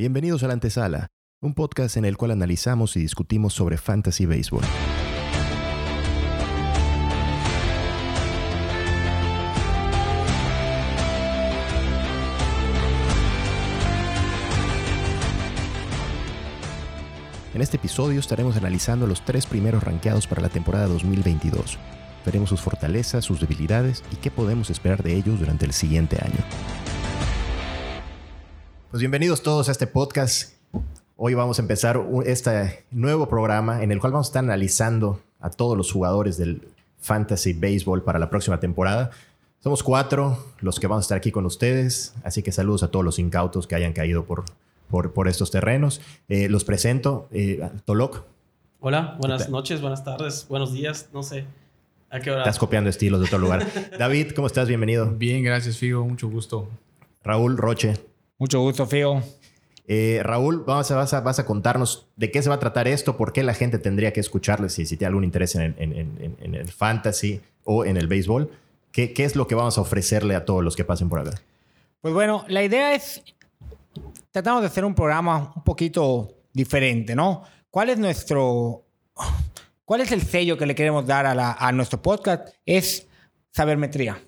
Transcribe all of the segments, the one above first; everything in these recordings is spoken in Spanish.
Bienvenidos a la antesala, un podcast en el cual analizamos y discutimos sobre fantasy baseball. En este episodio estaremos analizando los tres primeros rankeados para la temporada 2022. Veremos sus fortalezas, sus debilidades y qué podemos esperar de ellos durante el siguiente año. Pues bienvenidos todos a este podcast. Hoy vamos a empezar este nuevo programa en el cual vamos a estar analizando a todos los jugadores del Fantasy Baseball para la próxima temporada. Somos cuatro los que vamos a estar aquí con ustedes, así que saludos a todos los incautos que hayan caído por, por, estos terrenos. Eh, los presento, eh, Tolok. Hola, buenas noches, buenas tardes, buenos días, no sé. ¿A qué hora? Estás copiando estilos de otro lugar. David, ¿cómo estás? Bienvenido. Bien, gracias, Figo. Mucho gusto. Raúl Roche. Mucho gusto, Figo. Eh, Raúl, vamos a, vas, a, vas, a, contarnos de qué se va a tratar esto, por qué la gente tendría que escucharle si, si tiene algún interés en, en, el fantasy o en el béisbol. ¿Qué, ¿Qué es lo que vamos a ofrecerle a todos los que pasen por acá? Pues bueno, la idea es tratamos de hacer un programa un poquito diferente, ¿no? ¿Cuál es nuestro... ¿Cuál es el sello que le queremos dar a, nuestro podcast? Es sabermetría.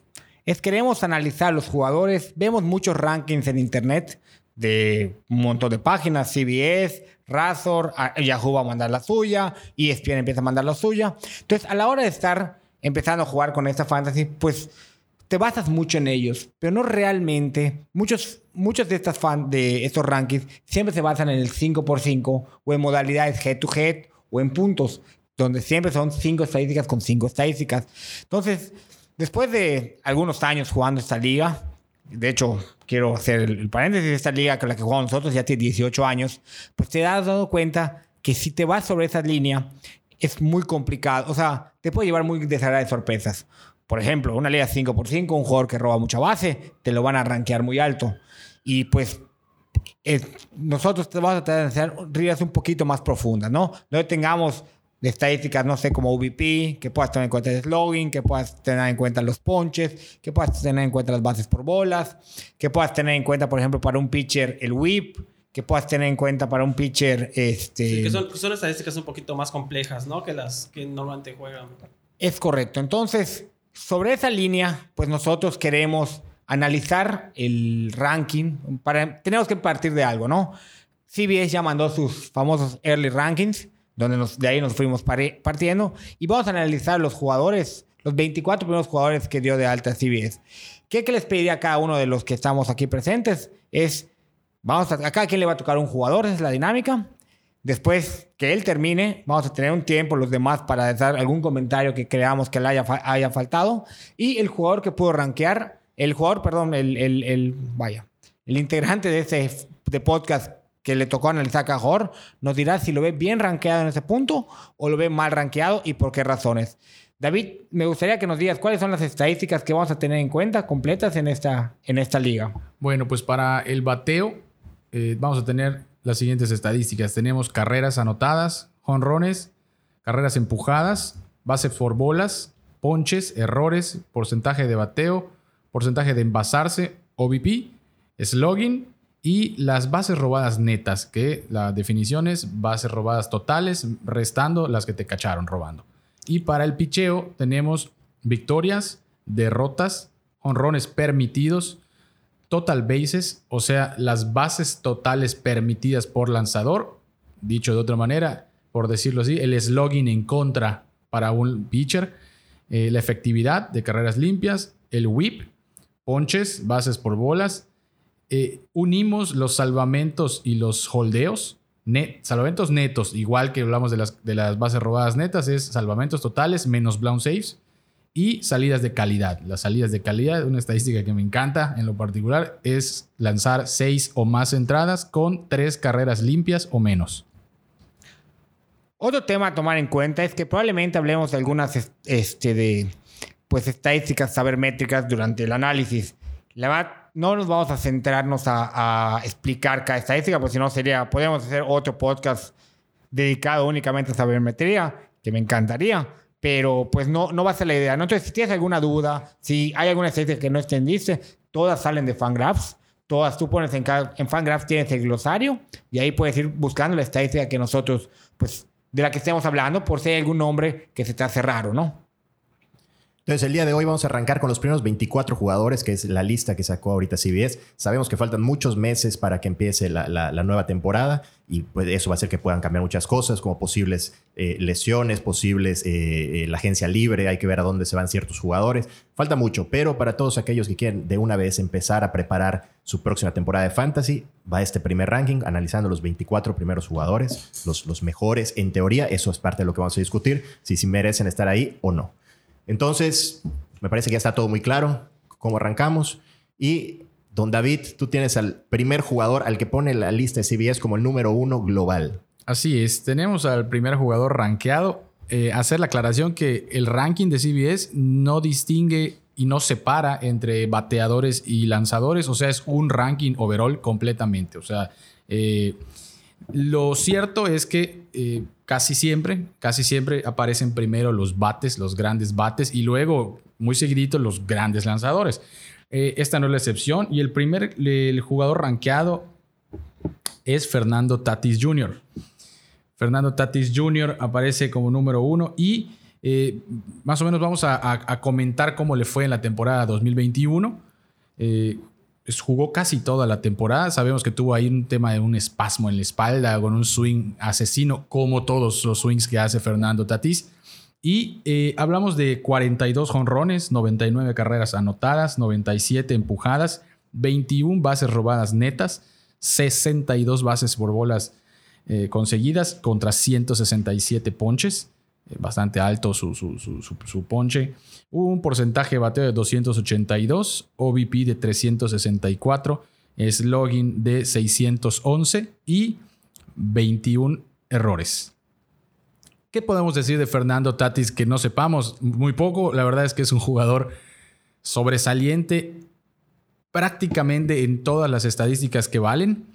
Es queremos analizar los jugadores. Vemos muchos rankings en internet de un montón de páginas, CBS, Razor, Yahoo va a mandar la suya, ESPN empieza a mandar la suya. Entonces, a la hora de estar empezando a jugar con esta fantasy, pues te basas mucho en ellos, pero no realmente. Muchos, muchos de, estas fan, de estos rankings siempre se basan en el 5x5 o en modalidades head to head o en puntos, donde siempre son 5 estadísticas con 5 estadísticas. Entonces, después de algunos años jugando esta liga, de hecho, quiero hacer el, paréntesis de esta liga con la que jugamos nosotros ya tiene 18 años, pues te has dado cuenta que si te vas sobre esa línea, es muy complicado. O sea, te puede llevar muy desagradables sorpresas. Por ejemplo, una liga 5x5, un jugador que roba mucha base, te lo van a rankear muy alto. Y pues eh, nosotros te vamos a tener que hacer un poquito más profundas, ¿no? No tengamos estadísticas, no sé, como VP, que puedas tener en cuenta el slogan, que puedas tener en cuenta los ponches, que puedas tener en cuenta las bases por bolas, que puedas tener en cuenta, por ejemplo, para un pitcher el whip, que puedas tener en cuenta para un pitcher este... Sí, que son, son estadísticas un poquito más complejas, ¿no? Que las que normalmente juegan. Es correcto. Entonces, sobre esa línea, pues nosotros queremos analizar el ranking. Para, tenemos que partir de algo, ¿no? CBS ya mandó sus famosos early rankings, donde nos, de ahí nos fuimos partiendo. Y vamos a analizar los jugadores, los 24 primeros jugadores que dio de alta CBS. ¿Qué, que les pediría a cada uno de los que estamos aquí presentes? Es, vamos a, a cada quien le va a tocar un jugador, esa es la dinámica. Después que él termine, vamos a tener un tiempo los demás para dar algún comentario que creamos que le haya, haya faltado. Y el jugador que pudo rankear, el jugador, perdón, el, el, el vaya, el integrante de ese de podcast le tocó analizar a Cajor, nos dirá si lo ve bien rankeado en ese punto o lo ve mal rankeado y por qué razones. David, me gustaría que nos digas cuáles son las estadísticas que vamos a tener en cuenta completas en esta, en esta liga. Bueno, pues para el bateo eh, vamos a tener las siguientes estadísticas. Tenemos carreras anotadas, jonrones, carreras empujadas, bases por bolas, ponches, errores, porcentaje de bateo, porcentaje de envasarse, OBP, slogging y las bases robadas netas, que la definición es bases robadas totales, restando las que te cacharon robando. Y para el picheo tenemos victorias, derrotas, honrones permitidos, total bases, o sea, las bases totales permitidas por lanzador, dicho de otra manera, por decirlo así, el slogging en contra para un pitcher, eh, la efectividad de carreras limpias, el whip, ponches, bases por bolas. Eh, unimos los salvamentos y los holdeos. salvamentos netos, igual que hablamos de las, de las bases robadas netas, es salvamentos totales menos blown saves y salidas de calidad. Las salidas de calidad, una estadística que me encanta en lo particular, es lanzar seis o más entradas con tres carreras limpias o menos. Otro tema a tomar en cuenta es que probablemente hablemos de algunas este, de, pues, estadísticas sabermétricas durante el análisis. La verdad, no nos vamos a centrarnos a, a explicar cada estadística, porque si no sería, podemos hacer otro podcast dedicado únicamente a sabermetría, que me encantaría pero pues no, no va a ser la idea. Entonces, si tienes alguna duda, si hay alguna estadística que no entendiste, todas salen de Fangraphs. todas tú pones en, en Fangraph, tienes el glosario y ahí puedes ir buscando la estadística que nosotros, pues, de la que estemos hablando, por si hay algún nombre que se te hace raro, ¿no? Entonces, el día de hoy vamos a arrancar con los primeros 24 jugadores, que es la lista que sacó ahorita CBS. Sabemos que faltan muchos meses para que empiece la, nueva temporada y pues eso va a hacer que puedan cambiar muchas cosas, como posibles eh, lesiones, posibles eh, eh, la agencia libre, hay que ver a dónde se van ciertos jugadores. Falta mucho, pero para todos aquellos que quieren de una vez empezar a preparar su próxima temporada de Fantasy, va este primer ranking analizando los 24 primeros jugadores, los, los mejores en teoría. Eso es parte de lo que vamos a discutir, si, si merecen estar ahí o no. Entonces, me parece que ya está todo muy claro cómo arrancamos. Y, don David, tú tienes al primer jugador al que pone la lista de CBS como el número uno global. Así es, tenemos al primer jugador rankeado. Eh, hacer la aclaración que el ranking de CBS no distingue y no separa entre bateadores y lanzadores, o sea, es un ranking overall completamente. O sea, eh, lo cierto es que eh, casi siempre, casi siempre aparecen primero los bates, los grandes bates, y luego, muy seguidito, los grandes lanzadores. Eh, esta no es la excepción. Y el primer jugador rankeado es Fernando Tatis Jr. Fernando Tatis Jr. aparece como número uno y eh, más o menos vamos a, comentar cómo le fue en la temporada 2021 jugó casi toda la temporada. Sabemos que tuvo ahí un tema de un espasmo en la espalda con un swing asesino, como todos los swings que hace Fernando Tatís. Y eh, hablamos de 42 jonrones, 99 carreras anotadas, 97 empujadas, 21 bases robadas netas, 62 bases por bolas eh, conseguidas contra 167 ponches. Bastante alto su, su, su, ponche. Un porcentaje de bateo de 282, OVP de 364, slogging de 611 y 21 errores. ¿Qué podemos decir de Fernando Tatis que no sepamos? Muy poco. La verdad es que es un jugador sobresaliente prácticamente en todas las estadísticas que valen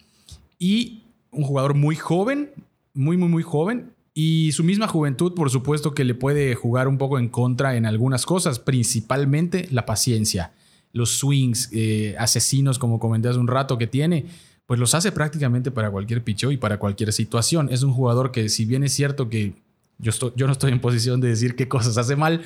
y un jugador muy joven, muy, muy, muy joven y su misma juventud, por supuesto, que le puede jugar un poco en contra en algunas cosas, principalmente la paciencia. Los swings eh, asesinos, como comenté hace un rato, que tiene, pues los hace prácticamente para cualquier pichó y para cualquier situación. Es un jugador que, si bien es cierto que yo, estoy, yo no estoy en posición de decir qué cosas hace mal,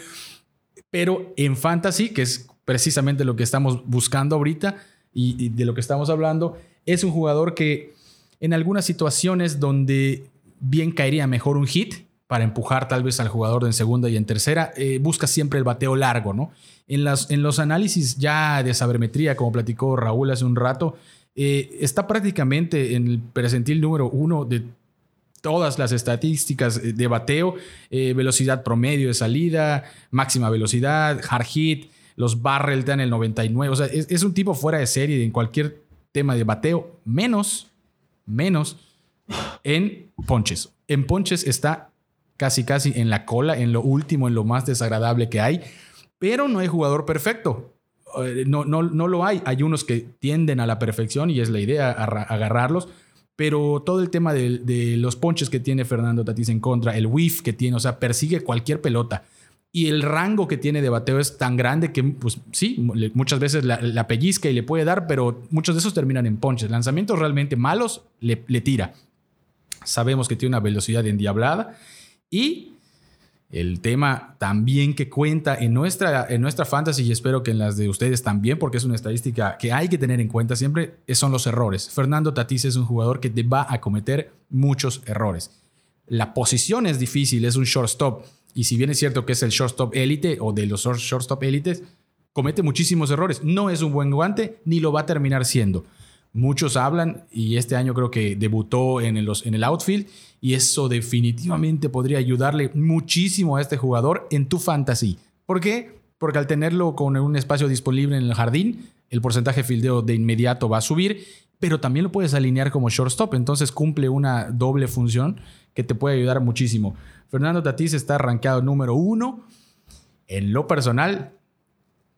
pero en fantasy, que es precisamente lo que estamos buscando ahorita y de lo que estamos hablando, es un jugador que en algunas situaciones donde bien caería mejor un hit para empujar tal vez al jugador en segunda y en tercera. Eh, busca siempre el bateo largo, ¿no? En, las, en los análisis ya de sabermetría, como platicó Raúl hace un rato, eh, está prácticamente en el percentil número uno de todas las estadísticas de bateo, eh, velocidad promedio de salida, máxima velocidad, hard hit, los barrel dan el 99, o sea, es, es un tipo fuera de serie en cualquier tema de bateo, menos, menos en ponches. En ponches está casi casi en la cola, en lo último, en lo más desagradable que hay, pero no hay jugador perfecto. Eh, no, no, no lo hay. Hay unos que tienden a la perfección y es la idea agarrarlos, pero todo el tema de, los ponches que tiene Fernando Tatis en contra, el whiff que tiene, o sea, persigue cualquier pelota. Y el rango que tiene de bateo es tan grande que, pues sí, muchas veces la, pellizca y le puede dar, pero muchos de esos terminan en ponches. Lanzamientos realmente malos le tira. Sabemos que tiene una velocidad endiablada y el tema también que cuenta en nuestra, en nuestra fantasy y espero que en las de ustedes también, porque es una estadística que hay que tener en cuenta siempre, son los errores. Fernando Tatís es un jugador que va a cometer muchos errores. La posición es difícil, es un shortstop. Y si bien es cierto que es el shortstop élite o de los shortstop élites, comete muchísimos errores. No es un buen guante ni lo va a terminar siendo. Muchos hablan y este año creo que debutó en el, en el outfield y eso definitivamente podría ayudarle muchísimo a este jugador en tu fantasy. ¿Por qué? Porque al tenerlo con un espacio disponible en el jardín, el porcentaje de fildeo de inmediato va a subir, pero también lo puedes alinear como shortstop, entonces cumple una doble función que te puede ayudar muchísimo. Fernando Tatís está arrancado número uno. En lo personal,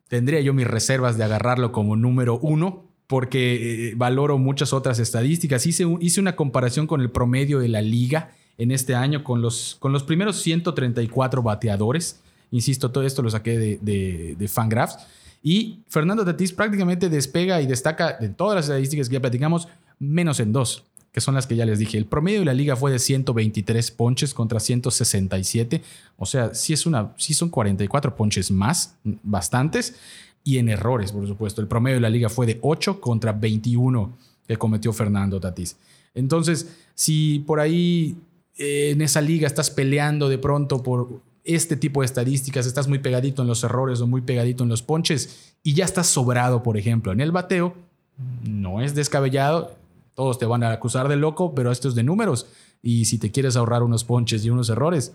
tendría yo mis reservas de agarrarlo como número uno, porque eh, valoro muchas otras estadísticas. Hice, una comparación con el promedio de la liga en este año con los, con los primeros 134 bateadores. Insisto, todo esto lo saqué de, de, Fangraphs. Y Fernando Tatís prácticamente despega y destaca de todas las estadísticas que ya platicamos, menos en dos, que son las que ya les dije. El promedio de la liga fue de 123 ponches contra 167. O sea, sí, es una, sí son 44 ponches más, bastantes. Y en errores, por supuesto. El promedio de la liga fue de 8 contra 21 que cometió Fernando Tatís. Entonces, si por ahí eh, en esa liga estás peleando de pronto por este tipo de estadísticas, estás muy pegadito en los errores o muy pegadito en los ponches y ya estás sobrado, por ejemplo, en el bateo, no es descabellado, todos te van a acusar de loco, pero esto es de números y si te quieres ahorrar unos ponches y unos errores,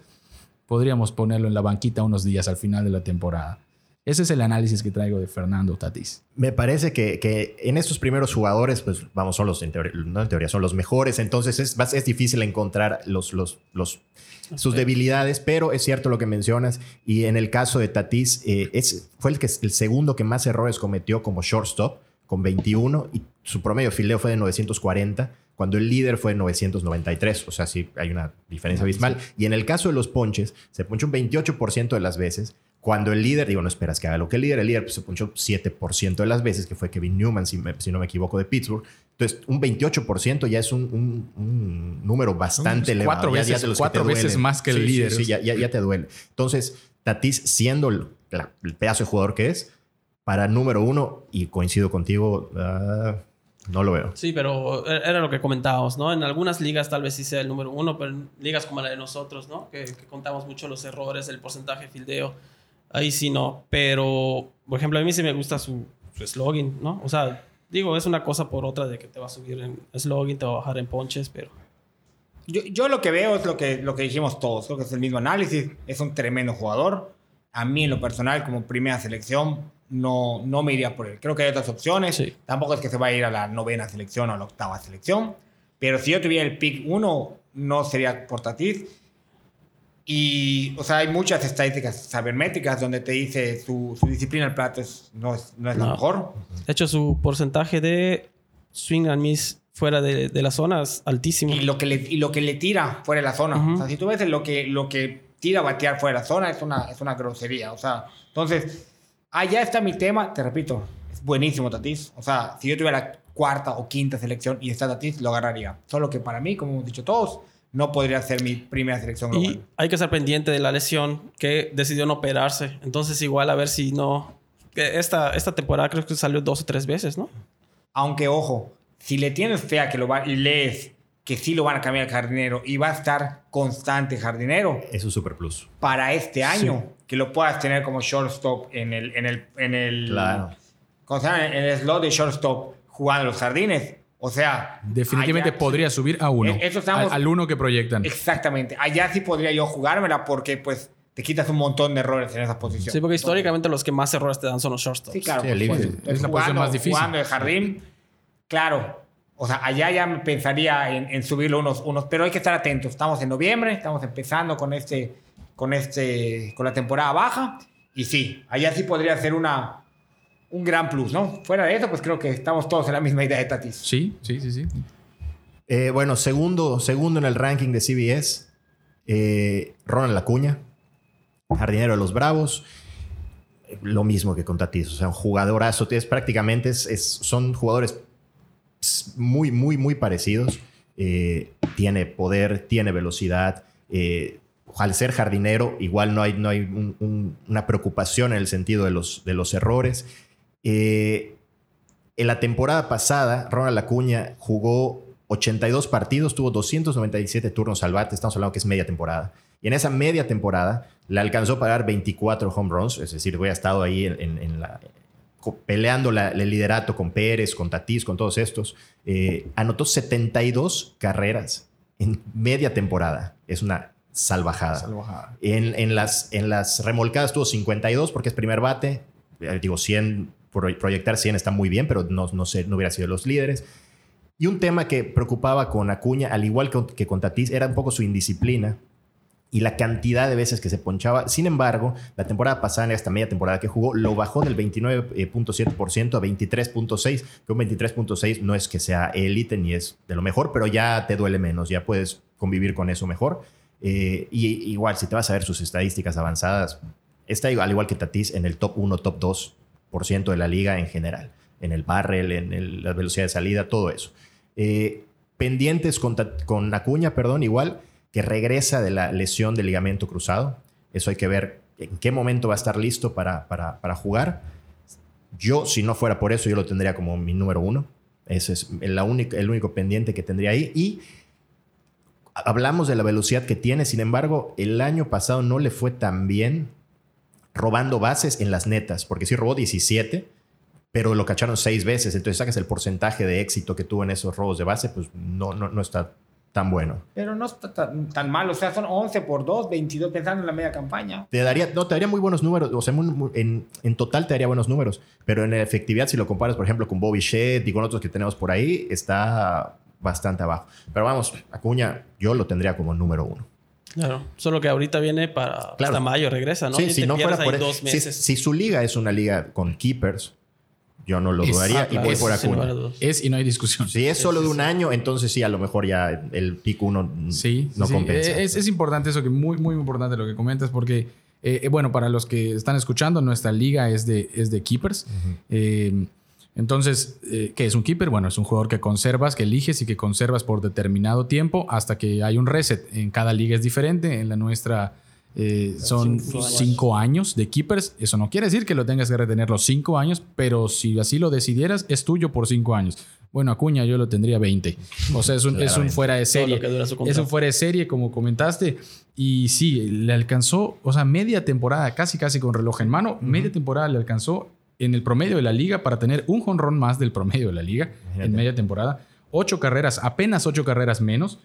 podríamos ponerlo en la banquita unos días al final de la temporada. Ese es el análisis que traigo de Fernando Tatis. Me parece que, en estos primeros jugadores, pues vamos, son los, en teoría, no en teoría, son los mejores, entonces es, es difícil encontrar los, los, los, sus debilidades, pero es cierto lo que mencionas. Y en el caso de Tatis, eh, es, fue el, que, el segundo que más errores cometió como shortstop, con 21, y su promedio fildeo fue de 940 cuando el líder fue 993. O sea, sí hay una diferencia abismal. Y en el caso de los ponches, se ponchó un 28% de las veces cuando el líder, digo, no esperas que haga lo que el líder, el líder pues, se punchó 7% de las veces, que fue Kevin Newman, si, no me equivoco, de Pittsburgh. Entonces, un 28% ya es un, número bastante elevado. Cuatro, veces, cuatro veces más que el líder. Sí, ya, ya, te duele. Entonces, Tatis, siendo el, pedazo de jugador que es, para número uno, y coincido contigo, ah, no lo veo. Sí, pero era lo que comentábamos, ¿no? En algunas ligas tal vez sí sea el número uno, pero en ligas como la de nosotros, ¿no? Que, que contamos mucho los errores, el porcentaje de fildeo Ahí sí no. Pero, por ejemplo, a mí sí me gusta su, slogan, ¿no? O sea, digo, es una cosa por otra de que te va a subir en slogan, te va a bajar en ponches, pero. Yo, yo, lo que veo es lo que, lo que dijimos todos. Creo que es el mismo análisis. Es un tremendo jugador. A mí, en lo personal, como primera selección, no, no me iría por él. Creo que hay otras opciones. Tampoco es que se va a ir a la novena selección o a la octava selección. Pero si yo tuviera el pick uno, no sería por y, o sea, hay muchas estadísticas sabermétricas donde te dice su, su disciplina al plato es, no es, no es la mejor. De hecho, su porcentaje de swing and miss fuera de, de la zona es altísimo. Y lo que le, y lo que le tira fuera de la zona. O sea, si tú ves lo que, lo que tira a batear fuera de la zona, es una, es una grosería. O sea, entonces, allá está mi tema. Te repito, es buenísimo Tatis. O sea, si yo tuviera la cuarta o quinta selección y está Tatis, lo agarraría. Solo que para mí, como hemos dicho todos, no podría ser mi primera selección global. Y hay que estar pendiente de la lesión que decidió no operarse. Entonces, igual a ver si no. Esta, esta temporada creo que salió dos o tres veces, ¿no? Aunque, ojo, si le tienes fea que lo va, lees que sí lo van a cambiar al jardinero y va a estar constante jardinero. Es un super plus. Para este año, que lo puedas tener como shortstop en el. En el, en el claro. En el slot de shortstop jugando los jardines o sea. Definitivamente podría subir a uno. Eh, al, uno que proyectan. Exactamente. Allá sí podría yo jugármela porque, pues, te quitas un montón de errores en esa posición. Sí, porque históricamente los que más errores te dan son los shortstops. Sí, claro. es la posición más difícil. Jugando el jardín, claro. O sea, allá ya me pensaría en, en subirlo unos, unos. Pero hay que estar atentos. Estamos en noviembre, estamos empezando con este. Con este. con la temporada baja. Y sí, allá sí podría ser una un gran plus, ¿no? Fuera de eso, pues creo que estamos todos en la misma idea de Tatis. Sí, sí, sí, sí. Eh, bueno, segundo, segundo en el ranking de CBS, eh, Ronald Lacuña, jardinero de los Bravos. Lo mismo que con Tatis, o sea, un jugadorazo. Es prácticamente, es, son jugadores muy, muy, muy parecidos. Eh, tiene poder, tiene velocidad. al ser jardinero, igual no hay, no hay una preocupación en el sentido de los, de los errores. Eh, en la temporada pasada, Ronald Acuña jugó 82 partidos, tuvo 297 turnos al bate, estamos hablando que es media temporada. Y en esa media temporada le alcanzó para dar 24 home runs, es decir, había estado ahí en, la, peleando el liderato con Pérez, con Tatís, con todos estos. Eh, anotó 72 carreras en media temporada. Es una salvajada. En, las, en las remolcadas tuvo 52 porque es primer bate. Eh, digo, 100 proyectar 100 está muy bien, pero no, no, sé, no hubiera sido los líderes. Y un tema que preocupaba con Acuña, al igual que, con Tatís, era un poco su indisciplina y la cantidad de veces que se ponchaba. Sin embargo, la temporada pasada, esta media temporada que jugó, lo bajó del 29.7% a 23.6%, que un 23.6% no es que sea élite ni es de lo mejor, pero ya te duele menos, ya puedes convivir con eso mejor. Eh, y igual, si te vas a ver sus estadísticas avanzadas, está al igual que Tatís en el top 1, top 2 de la liga en general, en el barrel, en la velocidad de salida, todo eso. Eh, pendientes con, con Acuña, perdón, igual, que regresa de la lesión del ligamento cruzado. Eso hay que ver en qué momento va a estar listo para, para, para jugar. Yo, si no fuera por eso, yo lo tendría como mi número uno. Ese es la única, el único pendiente que tendría ahí. Y hablamos de la velocidad que tiene, sin embargo, el año pasado no le fue tan bien robando bases en las netas, porque sí robó 17, pero lo cacharon seis veces. Entonces sacas el porcentaje de éxito que tuvo en esos robos de base, pues no, no, no está tan bueno. Pero no está tan, tan mal. O sea, son 11 por 2, 22 pensando en la media campaña. Te daría, no, te daría muy buenos números, o sea, muy- muy- en, en total te daría buenos números, pero en efectividad, si lo comparas, por ejemplo, con Bobby Shedd y con otros que tenemos por ahí, está bastante abajo. Pero vamos, Acuña, yo lo tendría como número uno. Claro. Solo que ahorita viene para Claro. hasta mayo, regresa, ¿no? Sí, Y si no fuera por eso- dos si, meses. si su liga es una liga con keepers, yo no lo Es- dudaría Ah, claro, y voy por sin lugar a Acuña. dudas. Es y no hay discusión. Si es solo de un año, entonces sí, a lo mejor ya el pick uno Sí, no sí, compensa. Es, es importante eso, que muy, muy importante lo que comentas, porque, eh, eh, bueno, para los que están escuchando, nuestra liga es de, es de keepers. Eh, entonces, eh, ¿qué es un keeper? Bueno, es un jugador que conservas, que eliges y que conservas por determinado tiempo hasta que hay un reset. En cada liga es diferente. En la nuestra eh, son Cinco años. cinco años de keepers. Eso no quiere decir que lo tengas que retener los cinco años, pero si así lo decidieras, es tuyo por cinco años. Bueno, Acuña yo lo tendría 20. O sea, es un, es un Claramente. fuera de serie. Es un fuera de serie, como comentaste. Y sí, le alcanzó, o sea, media temporada, casi casi con reloj en mano, media temporada le alcanzó en el promedio de la liga para tener un jonrón más del promedio de la liga Imagínate. en media temporada. Ocho carreras, apenas ocho carreras menos.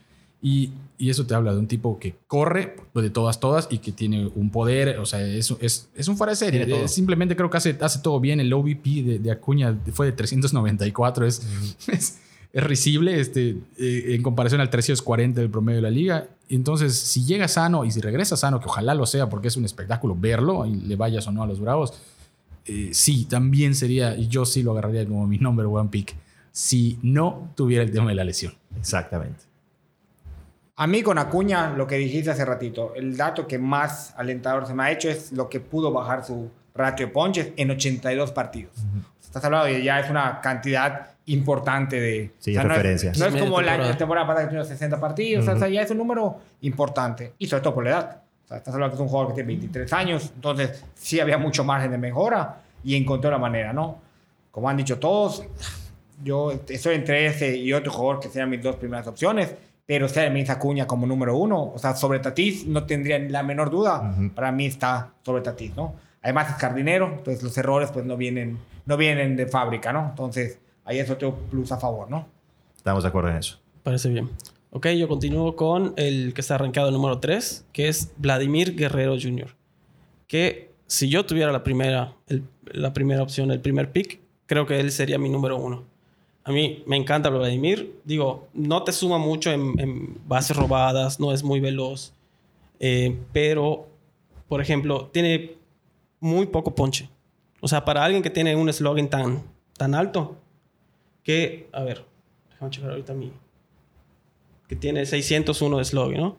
Y, y eso te habla de un tipo que corre de todas, todas y que tiene un poder. O sea, es, es, es un fuera de serie. Simplemente creo que hace, hace todo bien. El OVP de, de Acuña fue de 394. Es, es, es risible este, eh, en comparación al 340 del promedio de la liga. Entonces, si llega sano y si regresa sano, que ojalá lo sea porque es un espectáculo verlo y le vayas o no a los Bravos, eh, sí, también sería, yo sí lo agarraría como mi number one pick, si no tuviera el tema de la lesión. Exactamente. A mí con Acuña, lo que dijiste hace ratito, el dato que más alentador se me ha hecho es lo que pudo bajar su ratio de ponches en 82 partidos. Estás hablando de ya es una cantidad importante de... Sí, no es- referencias. No es, como la temporada. temporada pasada que tuvo 60 partidos, o sea, ya es un número importante. Y sobre todo por la edad. Sea, estás hablando que es un jugador que tiene 23 años, entonces sí había mucho margen de mejora y encontró la manera, ¿no? Como han dicho todos, yo estoy entre ese y otro jugador que serían mis dos primeras opciones, pero sea mi Acuña como número uno. O sea, sobre Tatis no tendría la menor duda. Ujú. Para mí está sobre Tatis, ¿no? Además es jardinero, entonces los errores pues no vienen, no vienen de fábrica, ¿no? Entonces ahí es otro plus a favor, ¿no? Estamos de acuerdo en eso. Parece bien. Ok, yo continúo con el que está arrancado el número 3, que es Vladimir Guerrero Jr. Que si yo tuviera la primera, el- la primera opción, el primer pick, creo que él sería mi número uno. A mí me encanta Vladimir. Digo, no te suma mucho en, en bases robadas, no es muy veloz. eh, pero, por ejemplo, tiene muy poco ponche. O sea, para alguien que tiene un slogan tan, tan alto, que, a ver, déjame checar ahorita mi, que tiene 601 de slog, ¿no?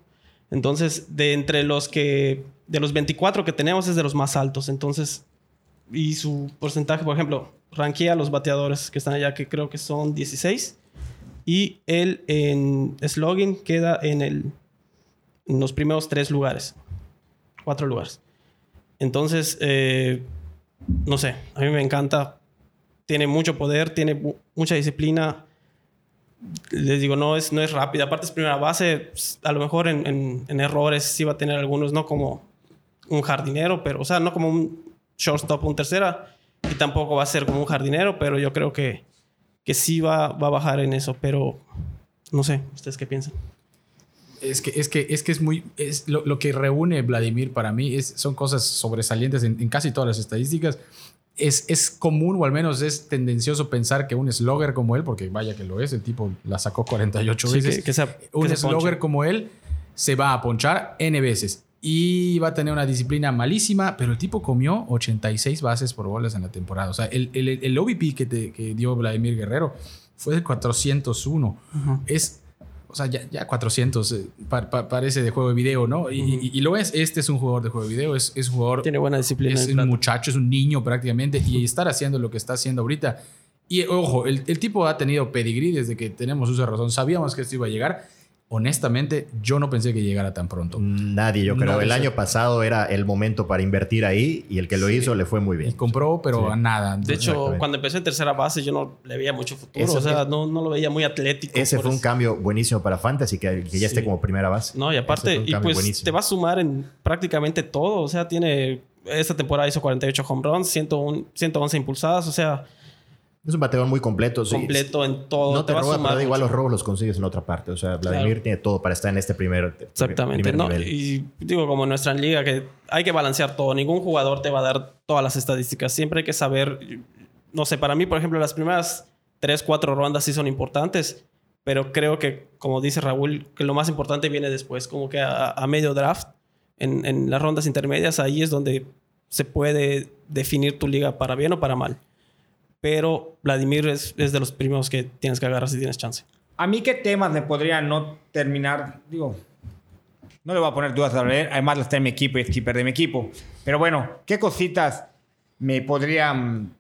Entonces, de entre los que, de los 24 que tenemos es de los más altos. Entonces, y su porcentaje, por ejemplo, ranquea a los bateadores que están allá, que creo que son 16. Y él en slogan queda en, el, en los primeros tres lugares, cuatro lugares. Entonces, eh, no sé, a mí me encanta. Tiene mucho poder, tiene mu- mucha disciplina les digo, no es, no es rápida. Aparte es primera base, pues, a lo mejor en, en- en errores sí va a tener algunos, no como un jardinero, pero, o sea, no como un shortstop, un tercera, y tampoco va a ser como un jardinero, pero yo creo que, que sí va, va a bajar en eso, pero no sé, ¿ustedes qué piensan? Es que es, que, es, que es muy. Es lo, lo que reúne Vladimir para mí es, son cosas sobresalientes en, en casi todas las estadísticas. Es, es común, o al menos es tendencioso pensar que un slogger como él, porque vaya que lo es, el tipo la sacó 48 Sí, veces. que- que que un ponche. slogger como él se va a ponchar N veces. Y va a tener una disciplina malísima, pero el tipo comió 86 bases por bolas en la temporada. O sea, el, el, el OBP que, te- que dio Vladimir Guerrero fue de 401. Es, o sea, ya, ya 400 eh, pa- pa- parece de juego de video, ¿no? Y, y- y lo es. Este es un jugador de juego de video, es, es un jugador Tiene buena disciplina. es un muchacho, es un niño prácticamente, y estar haciendo lo que está haciendo ahorita. Y ojo, el, el tipo ha tenido pedigrí desde que tenemos uso de razón. Sabíamos que esto iba a llegar. Honestamente, yo no pensé que llegara tan pronto. Nadie, yo creo. No, el año pasado era el momento para invertir ahí y el que lo hizo le fue muy Y bien. compró, pero Sí. a nada. De hecho, cuando empezó en tercera base, yo no le veía mucho futuro. O sea, no, no lo veía muy atlético. Ese fue un eso. cambio buenísimo para Fantasy, que, que ya esté Sí. como primera base. No, y aparte, un y pues buenísimo. te va a sumar en prácticamente todo. O sea, tiene. Esta temporada hizo 48 home runs, 101 111 impulsadas. O sea, Es un bateador muy completo. sí. completo en todo. No te, a roba, pero igual los robos los consigues en otra parte. O sea, Vladimir Claro. tiene todo para estar en este primer, Exactamente. primer ¿no? nivel. Y digo, como en nuestra liga, que hay que balancear todo. Ningún jugador te va a dar todas las estadísticas. Siempre hay que saber. No sé, para mí, por ejemplo, las primeras 3, 4 rondas sí son importantes. Pero creo que, como dice Raúl, que lo más importante viene después, como que a, a medio draft, en, en las rondas intermedias, ahí es donde se puede definir tu liga para bien o para mal. Pero Vladimir es, es de los primeros que tienes que agarrar si tienes chance. A mí qué temas me podrían no terminar, digo, no le voy a poner dudas a leer, además está en mi equipo y es keeper de mi equipo. Pero bueno, ¿qué cositas me podrían...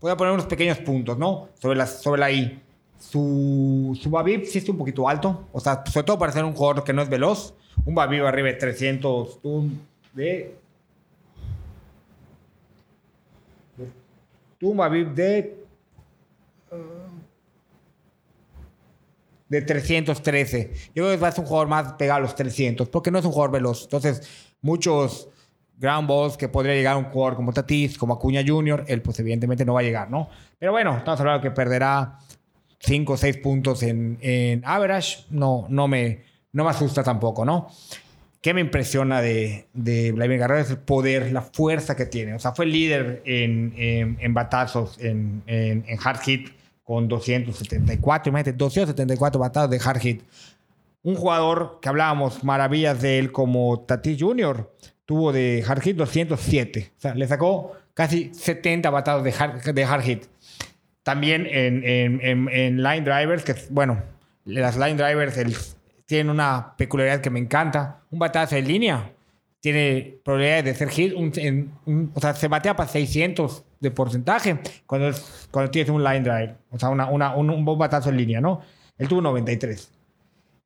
Voy a poner unos pequeños puntos, ¿no? Sobre la, sobre la I. Su, su Babib sí está un poquito alto, o sea, sobre todo para ser un jugador que no es veloz. Un Babib arriba de 300, un de... Un Babib de de 313. Yo creo que va a ser un jugador más pegado a los 300, porque no es un jugador veloz. Entonces, muchos ground balls que podría llegar a un jugador como Tatis, como Acuña Jr., él pues evidentemente no va a llegar, ¿no? Pero bueno, estamos hablando que perderá 5 o 6 puntos en, en average. No, no, me, no me asusta tampoco, ¿no? ¿Qué me impresiona de, de Vladimir Guerrero? Es el poder, la fuerza que tiene. O sea, fue líder en, en, en batazos, en, en, en hard hit, con 274. Imagínate, 274 batazos de hard hit. Un jugador que hablábamos maravillas de él como Tatis Jr. tuvo de hard hit 207. O sea, le sacó casi 70 batados de hard, de hard hit. También en, en line drivers, que bueno, las line drivers el- tienen una peculiaridad que me encanta. Un batazo en línea tiene probabilidades de ser hit. un- en- un- o sea, se batea para 600 de porcentaje cuando, es- cuando tienes un line drive. O sea, una, una- un, un buen batazo en línea, ¿no? Él tuvo 93.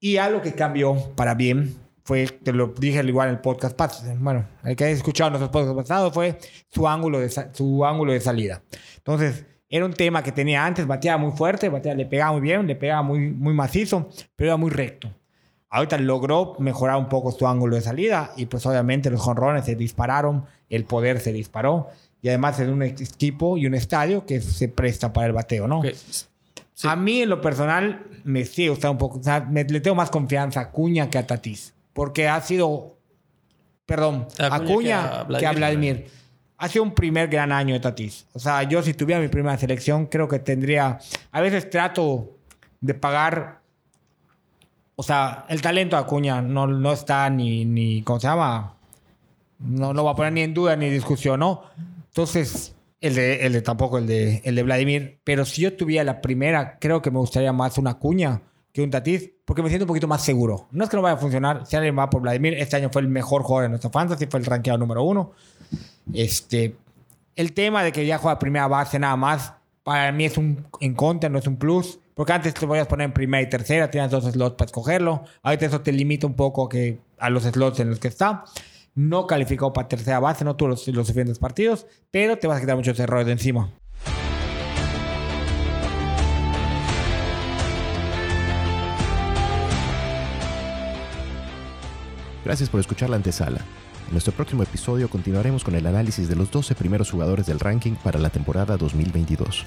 Y algo que cambió para bien fue, te lo dije al igual en el podcast pasado, bueno, el que haya escuchado nuestros podcasts pasados fue su ángulo de, su ángulo de salida. Entonces, era un tema que tenía antes, bateaba muy fuerte, bateaba, le pegaba muy bien, le pegaba muy, muy macizo, pero era muy recto. Ahorita logró mejorar un poco su ángulo de salida y pues obviamente los jonrones se dispararon, el poder se disparó y además es un equipo y un estadio que se presta para el bateo, ¿no? Ok. Sí. A mí, en lo personal, me sigue gustando un poco. O sea, me- le tengo más confianza a Cuña que a Tatis. Porque ha sido. Perdón, A Cuña que a que a Vladimir. Ha sido un primer gran año de Tatis. O sea, yo si tuviera mi primera selección, creo que tendría. A veces trato de pagar. O sea, el talento de Acuña no, no está ni, ni. ¿Cómo se llama? No lo voy a poner ni en duda ni discusión, ¿no? Entonces, el de, el de tampoco el de, el de Vladimir. Pero si yo tuviera la primera, creo que me gustaría más una cuña que un Tatis, porque me siento un poquito más seguro. No es que no vaya a funcionar, si alguien va por Vladimir, este año fue el mejor jugador de nuestra fantasy, fue el rankeado número uno. Este, el tema de que ya juega primera base nada más, para mí es un en contra, no es un plus. Porque antes te podías poner en primera y tercera, tenías dos slots para escogerlo. Ahorita eso te limita un poco a los slots en los que está. No calificó para tercera base, no tuvo los, los suficientes partidos, pero te vas a quitar muchos errores de encima. Gracias por escuchar la antesala. En nuestro próximo episodio continuaremos con el análisis de los 12 primeros jugadores del ranking para la temporada 2022.